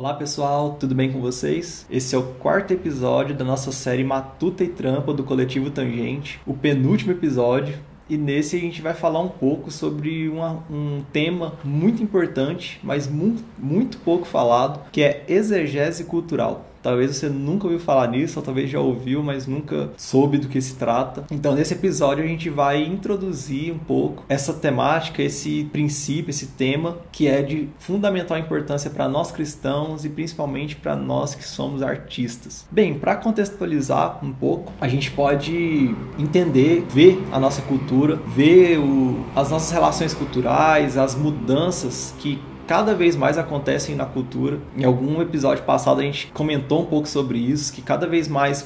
Olá pessoal, tudo bem com vocês? Esse é o quarto episódio da nossa série Matuta e Trampa do Coletivo Tangente, o penúltimo episódio. E nesse a gente vai falar um pouco sobre uma, um tema muito importante, mas muito, muito pouco falado, que é exegese cultural. Talvez você nunca ouviu falar nisso, ou talvez já ouviu, mas nunca soube do que se trata. Então, nesse episódio, a gente vai introduzir um pouco essa temática, esse princípio, esse tema, que é de fundamental importância para nós cristãos e principalmente para nós que somos artistas. Bem, para contextualizar um pouco, a gente pode entender, ver a nossa cultura, ver o, as nossas relações culturais, as mudanças que cada vez mais acontecem na cultura. Em algum episódio passado a gente comentou um pouco sobre isso, que cada vez mais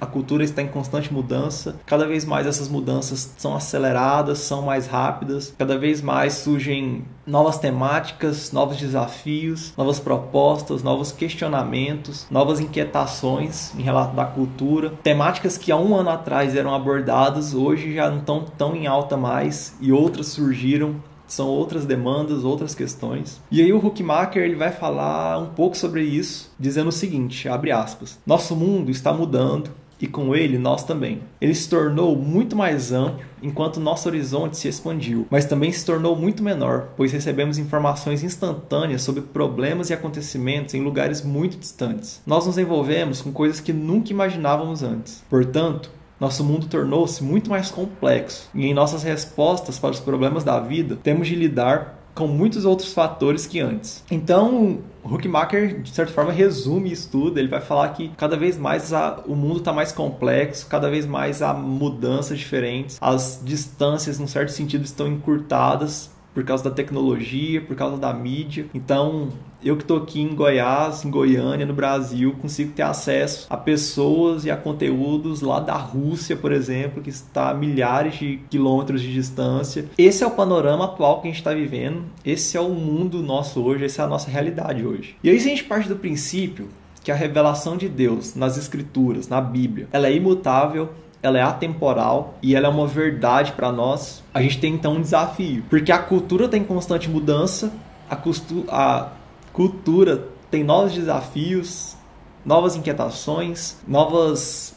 a cultura está em constante mudança, cada vez mais essas mudanças são aceleradas, são mais rápidas, cada vez mais surgem novas temáticas, novos desafios, novas propostas, novos questionamentos, novas inquietações em relação à cultura, temáticas que há um ano atrás eram abordadas, hoje já não estão tão em alta mais e outras surgiram são outras demandas, outras questões. E aí o Huckmacher ele vai falar um pouco sobre isso, dizendo o seguinte, abre aspas: "Nosso mundo está mudando e com ele nós também. Ele se tornou muito mais amplo enquanto nosso horizonte se expandiu, mas também se tornou muito menor, pois recebemos informações instantâneas sobre problemas e acontecimentos em lugares muito distantes. Nós nos envolvemos com coisas que nunca imaginávamos antes. Portanto, nosso mundo tornou-se muito mais complexo e em nossas respostas para os problemas da vida temos de lidar com muitos outros fatores que antes. Então, Huckmacher, de certa forma, resume isso tudo. Ele vai falar que cada vez mais a, o mundo está mais complexo, cada vez mais há mudanças diferentes, as distâncias, num certo sentido, estão encurtadas por causa da tecnologia, por causa da mídia. Então, eu que estou aqui em Goiás, em Goiânia, no Brasil, consigo ter acesso a pessoas e a conteúdos lá da Rússia, por exemplo, que está a milhares de quilômetros de distância. Esse é o panorama atual que a gente está vivendo, esse é o mundo nosso hoje, essa é a nossa realidade hoje. E aí, se a gente parte do princípio que a revelação de Deus nas Escrituras, na Bíblia, ela é imutável, ela é atemporal e ela é uma verdade para nós, a gente tem então um desafio, porque a cultura está em constante mudança, a, a cultura tem novos desafios, novas inquietações, novas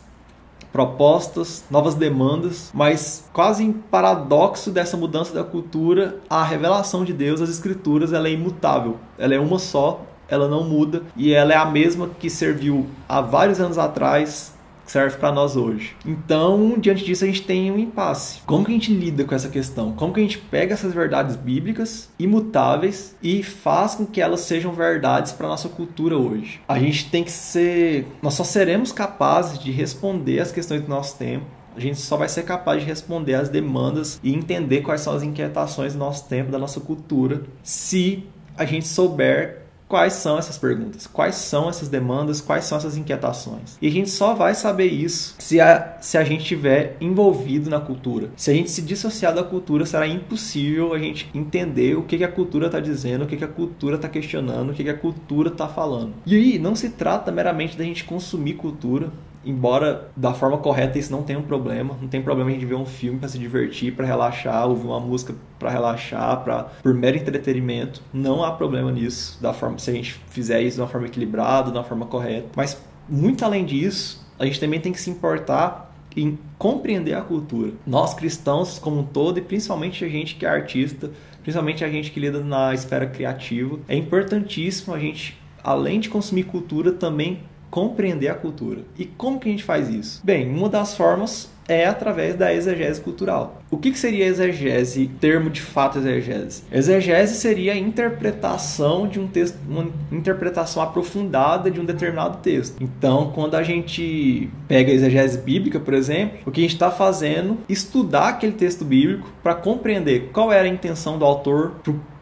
propostas, novas demandas, mas quase em paradoxo dessa mudança da cultura, a revelação de Deus, as escrituras, ela é imutável. Ela é uma só, ela não muda e ela é a mesma que serviu há vários anos atrás serve para nós hoje. Então, diante disso, a gente tem um impasse. Como que a gente lida com essa questão? Como que a gente pega essas verdades bíblicas imutáveis e faz com que elas sejam verdades para nossa cultura hoje? A gente tem que ser, nós só seremos capazes de responder as questões do nosso tempo a gente só vai ser capaz de responder às demandas e entender quais são as inquietações do nosso tempo, da nossa cultura, se a gente souber quais são essas perguntas, quais são essas demandas, quais são essas inquietações. E a gente só vai saber isso se a, se a gente estiver envolvido na cultura. Se a gente se dissociar da cultura, será impossível a gente entender o que, que a cultura está dizendo, o que, que a cultura está questionando, o que, que a cultura está falando. E aí, não se trata meramente da gente consumir cultura, embora da forma correta isso não tenha um problema, não tem problema a gente ver um filme para se divertir, para relaxar, ouvir uma música para relaxar, para por mero entretenimento, não há problema nisso, da forma se a gente fizer isso de uma forma equilibrada, de uma forma correta. Mas muito além disso, a gente também tem que se importar em compreender a cultura. Nós cristãos como um todo e principalmente a gente que é artista, principalmente a gente que lida na esfera criativa, é importantíssimo a gente além de consumir cultura também compreender a cultura. E como que a gente faz isso? Bem, uma das formas é através da exegese cultural. O que, seria exegese, termo de fato exegese? Exegese seria a interpretação de um texto, uma interpretação aprofundada de um determinado texto. Então, quando a gente pega a exegese bíblica, por exemplo, o que a gente está fazendo é estudar aquele texto bíblico para compreender qual era a intenção do autor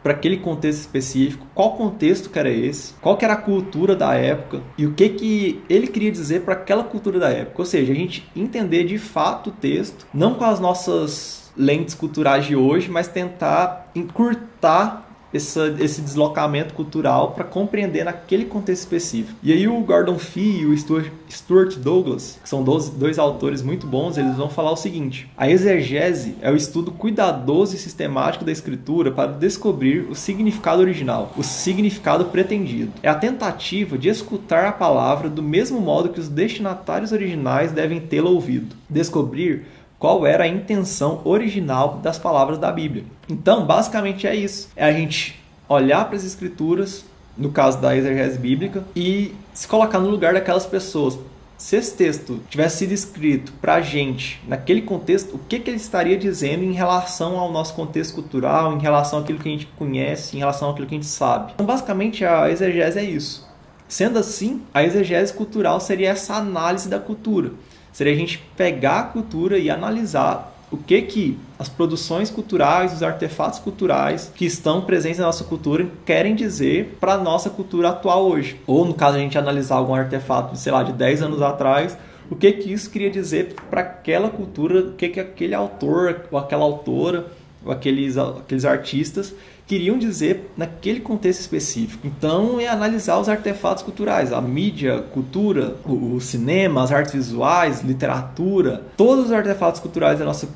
para aquele contexto específico, qual contexto que era esse, qual que era a cultura da época e o que que ele queria dizer para aquela cultura da época. Ou seja, a gente entender de fato o texto, não com as nossas lentes culturais de hoje, mas tentar encurtar essa, esse deslocamento cultural para compreender naquele contexto específico. E aí o Gordon Fee e o Stuart, Stuart Douglas, que são dois, dois autores muito bons, eles vão falar o seguinte: a exegese é o estudo cuidadoso e sistemático da escritura para descobrir o significado original, o significado pretendido. É a tentativa de escutar a palavra do mesmo modo que os destinatários originais devem tê-la ouvido. Descobrir qual era a intenção original das palavras da Bíblia. Então, basicamente é isso. É a gente olhar para as escrituras, no caso da exegese bíblica, e se colocar no lugar daquelas pessoas. Se esse texto tivesse sido escrito para a gente, naquele contexto, o que, que ele estaria dizendo em relação ao nosso contexto cultural, em relação àquilo que a gente conhece, em relação àquilo que a gente sabe? Então, basicamente, a exegese é isso. Sendo assim, a exegese cultural seria essa análise da cultura seria a gente pegar a cultura e analisar o que que as produções culturais, os artefatos culturais que estão presentes na nossa cultura querem dizer para a nossa cultura atual hoje. Ou no caso a gente analisar algum artefato, sei lá, de 10 anos atrás, o que que isso queria dizer para aquela cultura, o que que aquele autor ou aquela autora ou aqueles, aqueles artistas queriam dizer naquele contexto específico. Então, é analisar os artefatos culturais, a mídia, cultura, o, o cinema, as artes visuais, literatura, todos os artefatos culturais da nossa,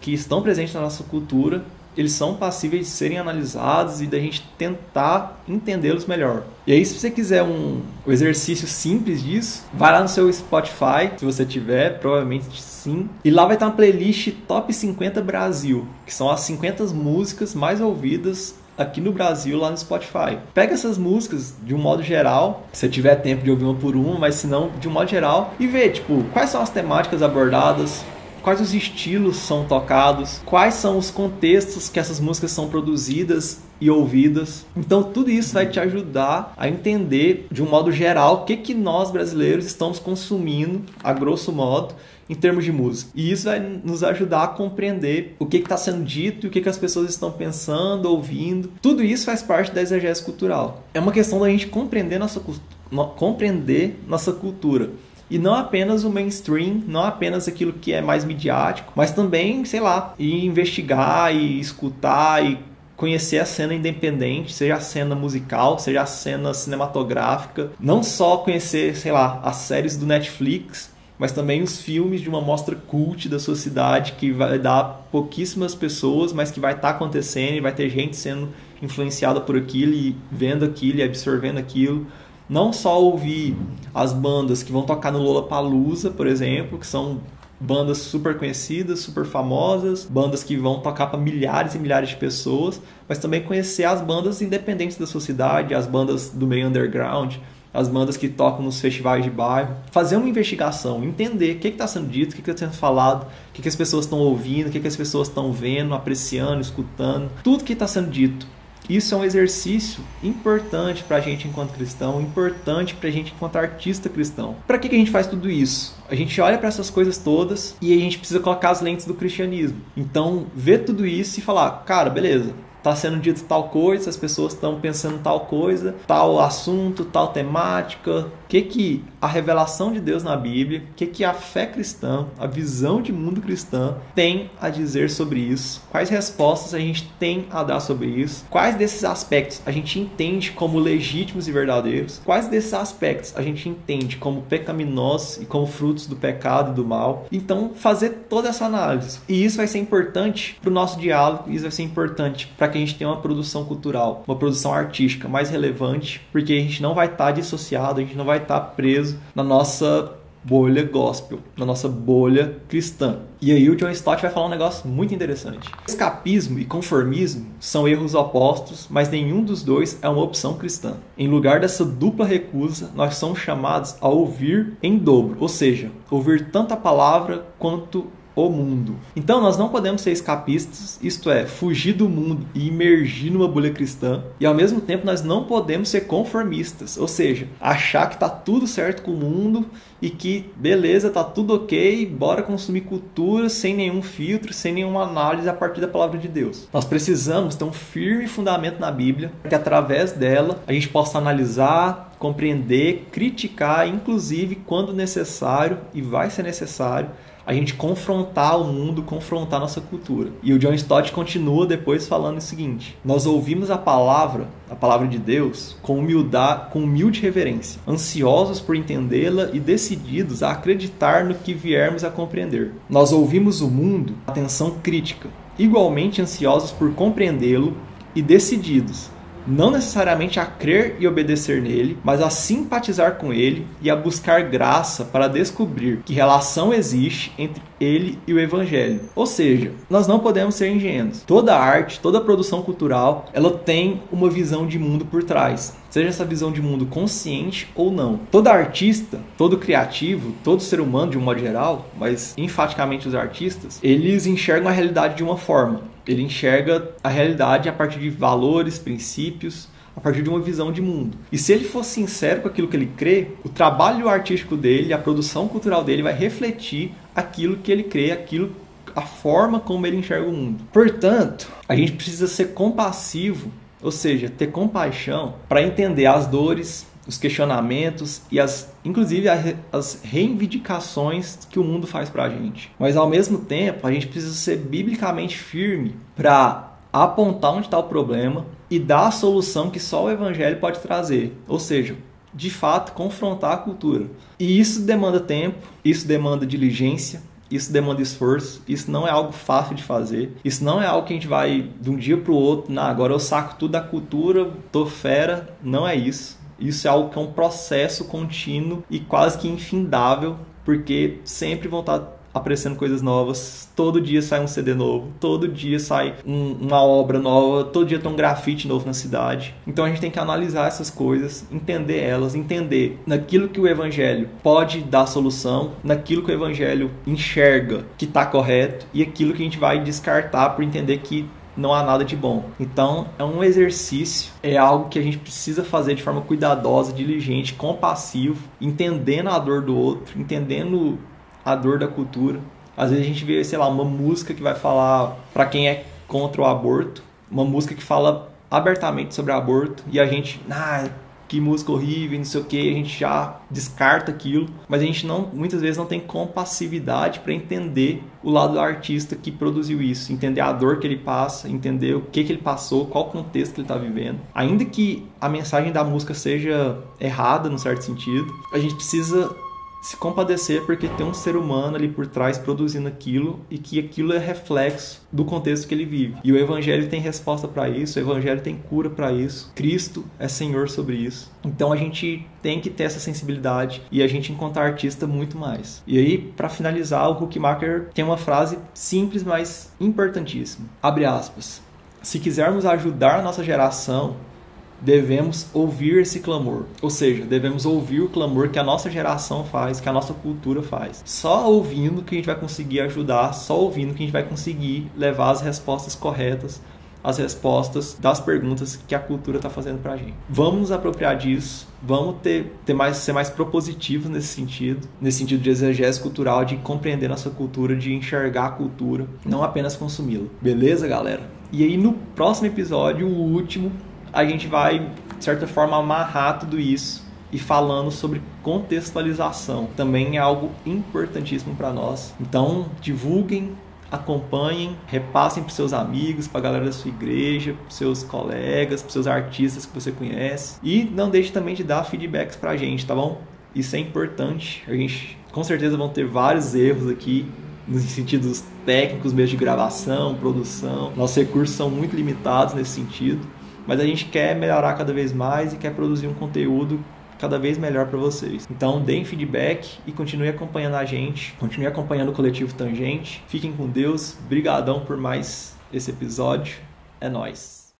que estão presentes na nossa cultura eles são passíveis de serem analisados e da gente tentar entendê-los melhor. E aí, se você quiser um, um exercício simples disso, vai lá no seu Spotify, se você tiver, provavelmente sim. E lá vai estar uma playlist Top 50 Brasil, que são as 50 músicas mais ouvidas aqui no Brasil, lá no Spotify. Pega essas músicas de um modo geral, se tiver tempo de ouvir uma por uma, mas se não, de um modo geral, e ver, tipo, quais são as temáticas abordadas, quais os estilos são tocados, quais são os contextos que essas músicas são produzidas e ouvidas. Então tudo isso vai te ajudar a entender de um modo geral o que que nós brasileiros estamos consumindo a grosso modo em termos de música. E isso vai nos ajudar a compreender o que está sendo dito o que, que as pessoas estão pensando, ouvindo. Tudo isso faz parte da exegese cultural. É uma questão da gente compreender nossa, compreender nossa cultura. E não apenas o mainstream, não apenas aquilo que é mais midiático, mas também, sei lá, investigar e escutar e conhecer a cena independente, seja a cena musical, seja a cena cinematográfica, não só conhecer, sei lá, as séries do Netflix, mas também os filmes de uma mostra cult da sua cidade que vai dar pouquíssimas pessoas, mas que vai estar tá acontecendo e vai ter gente sendo influenciada por aquilo e vendo aquilo e absorvendo aquilo. Não só ouvir as bandas que vão tocar no Lollapalooza, por exemplo, que são bandas super conhecidas, super famosas, bandas que vão tocar para milhares e milhares de pessoas, mas também conhecer as bandas independentes da sua cidade, as bandas do meio underground, as bandas que tocam nos festivais de bairro, fazer uma investigação, entender o que está sendo dito, o que está sendo falado, o que, que as pessoas estão ouvindo, o que, que as pessoas estão vendo, apreciando, escutando, tudo que está sendo dito isso é um exercício importante para a gente enquanto cristão, importante para a gente enquanto artista cristão. Para que, que a gente faz tudo isso? A gente olha para essas coisas todas e a gente precisa colocar as lentes do cristianismo. Então, ver tudo isso e falar, cara, beleza, está sendo dito tal coisa, as pessoas estão pensando tal coisa, tal assunto, tal temática. O que que a revelação de Deus na Bíblia, o que que a fé cristã, a visão de mundo cristã tem a dizer sobre isso? Quais respostas a gente tem a dar sobre isso? Quais desses aspectos a gente entende como legítimos e verdadeiros? Quais desses aspectos a gente entende como pecaminosos e como frutos do pecado e do mal? Então, fazer toda essa análise. E isso vai ser importante para o nosso diálogo, isso vai ser importante para que a gente tenha uma produção cultural, uma produção artística mais relevante, porque a gente não vai estar tá dissociado, a gente não vai estar tá preso na nossa bolha gospel, na nossa bolha cristã. E aí o John Stott vai falar um negócio muito interessante. Escapismo e conformismo são erros opostos, mas nenhum dos dois é uma opção cristã. Em lugar dessa dupla recusa, nós somos chamados a ouvir em dobro, ou seja, ouvir tanto a palavra quanto o mundo. Então nós não podemos ser escapistas, isto é, fugir do mundo e imergir numa bolha cristã, e ao mesmo tempo nós não podemos ser conformistas, ou seja, achar que está tudo certo com o mundo e que beleza, tá tudo ok, bora consumir cultura sem nenhum filtro, sem nenhuma análise a partir da palavra de Deus. Nós precisamos ter um firme fundamento na Bíblia, que através dela a gente possa analisar, compreender, criticar, inclusive quando necessário e vai ser necessário, a gente confrontar o mundo, confrontar nossa cultura. E o John Stott continua depois falando o seguinte: Nós ouvimos a palavra, a palavra de Deus, com humildade, com humilde reverência, ansiosos por entendê-la e decididos a acreditar no que viermos a compreender. Nós ouvimos o mundo, atenção crítica, igualmente ansiosos por compreendê-lo e decididos não necessariamente a crer e obedecer nele, mas a simpatizar com ele e a buscar graça para descobrir que relação existe entre ele e o evangelho. Ou seja, nós não podemos ser ingênuos. Toda arte, toda produção cultural, ela tem uma visão de mundo por trás. Seja essa visão de mundo consciente ou não. Todo artista, todo criativo, todo ser humano de um modo geral, mas enfaticamente os artistas, eles enxergam a realidade de uma forma. Ele enxerga a realidade a partir de valores, princípios, a partir de uma visão de mundo. E se ele for sincero com aquilo que ele crê, o trabalho artístico dele, a produção cultural dele vai refletir aquilo que ele crê, aquilo a forma como ele enxerga o mundo. Portanto, a gente precisa ser compassivo, ou seja, ter compaixão para entender as dores, os questionamentos e as inclusive as reivindicações que o mundo faz para a gente. Mas ao mesmo tempo, a gente precisa ser biblicamente firme para apontar onde está o problema e dar a solução que só o evangelho pode trazer. Ou seja, de fato, confrontar a cultura. E isso demanda tempo, isso demanda diligência, isso demanda esforço, isso não é algo fácil de fazer, isso não é algo que a gente vai de um dia para o outro, não, agora eu saco tudo da cultura, tô fera, não é isso. Isso é algo que é um processo contínuo e quase que infindável, porque sempre vão estar aparecendo coisas novas. Todo dia sai um CD novo, todo dia sai um, uma obra nova, todo dia tem um grafite novo na cidade. Então a gente tem que analisar essas coisas, entender elas, entender naquilo que o evangelho pode dar solução, naquilo que o evangelho enxerga que está correto e aquilo que a gente vai descartar por entender que não há nada de bom. Então, é um exercício, é algo que a gente precisa fazer de forma cuidadosa, diligente, compassivo, entendendo a dor do outro, entendendo a dor da cultura. Às vezes a gente vê, sei lá, uma música que vai falar para quem é contra o aborto, uma música que fala abertamente sobre aborto e a gente, ah, que música horrível, não sei o que, a gente já descarta aquilo, mas a gente não, muitas vezes não tem compassividade para entender o lado do artista que produziu isso, entender a dor que ele passa, entender o que, que ele passou, qual contexto que ele está vivendo. Ainda que a mensagem da música seja errada, no certo sentido, a gente precisa se compadecer porque tem um ser humano ali por trás produzindo aquilo e que aquilo é reflexo do contexto que ele vive. E o evangelho tem resposta para isso, o evangelho tem cura para isso. Cristo é Senhor sobre isso. Então a gente tem que ter essa sensibilidade e a gente encontrar artista muito mais. E aí, para finalizar, o Huckmacher tem uma frase simples, mas importantíssima. Abre aspas. Se quisermos ajudar a nossa geração devemos ouvir esse clamor. Ou seja, devemos ouvir o clamor que a nossa geração faz, que a nossa cultura faz. Só ouvindo que a gente vai conseguir ajudar, só ouvindo que a gente vai conseguir levar as respostas corretas as respostas das perguntas que a cultura está fazendo para a gente. Vamos nos apropriar disso, vamos ter, ter mais, ser mais propositivos nesse sentido, nesse sentido de exegese cultural, de compreender nossa cultura, de enxergar a cultura, não apenas consumi-la. Beleza, galera? E aí no próximo episódio, o último, a gente vai, de certa forma, amarrar tudo isso e falando sobre contextualização. Também é algo importantíssimo para nós. Então, divulguem, acompanhem, repassem para seus amigos, para a galera da sua igreja, para seus colegas, para seus artistas que você conhece. E não deixe também de dar feedbacks para a gente, tá bom? Isso é importante. A gente com certeza vão ter vários erros aqui nos sentidos técnicos mesmo de gravação, produção. Nossos recursos são muito limitados nesse sentido mas a gente quer melhorar cada vez mais e quer produzir um conteúdo cada vez melhor para vocês. Então, deem feedback e continue acompanhando a gente, continue acompanhando o coletivo Tangente. Fiquem com Deus. Brigadão por mais esse episódio. É nós.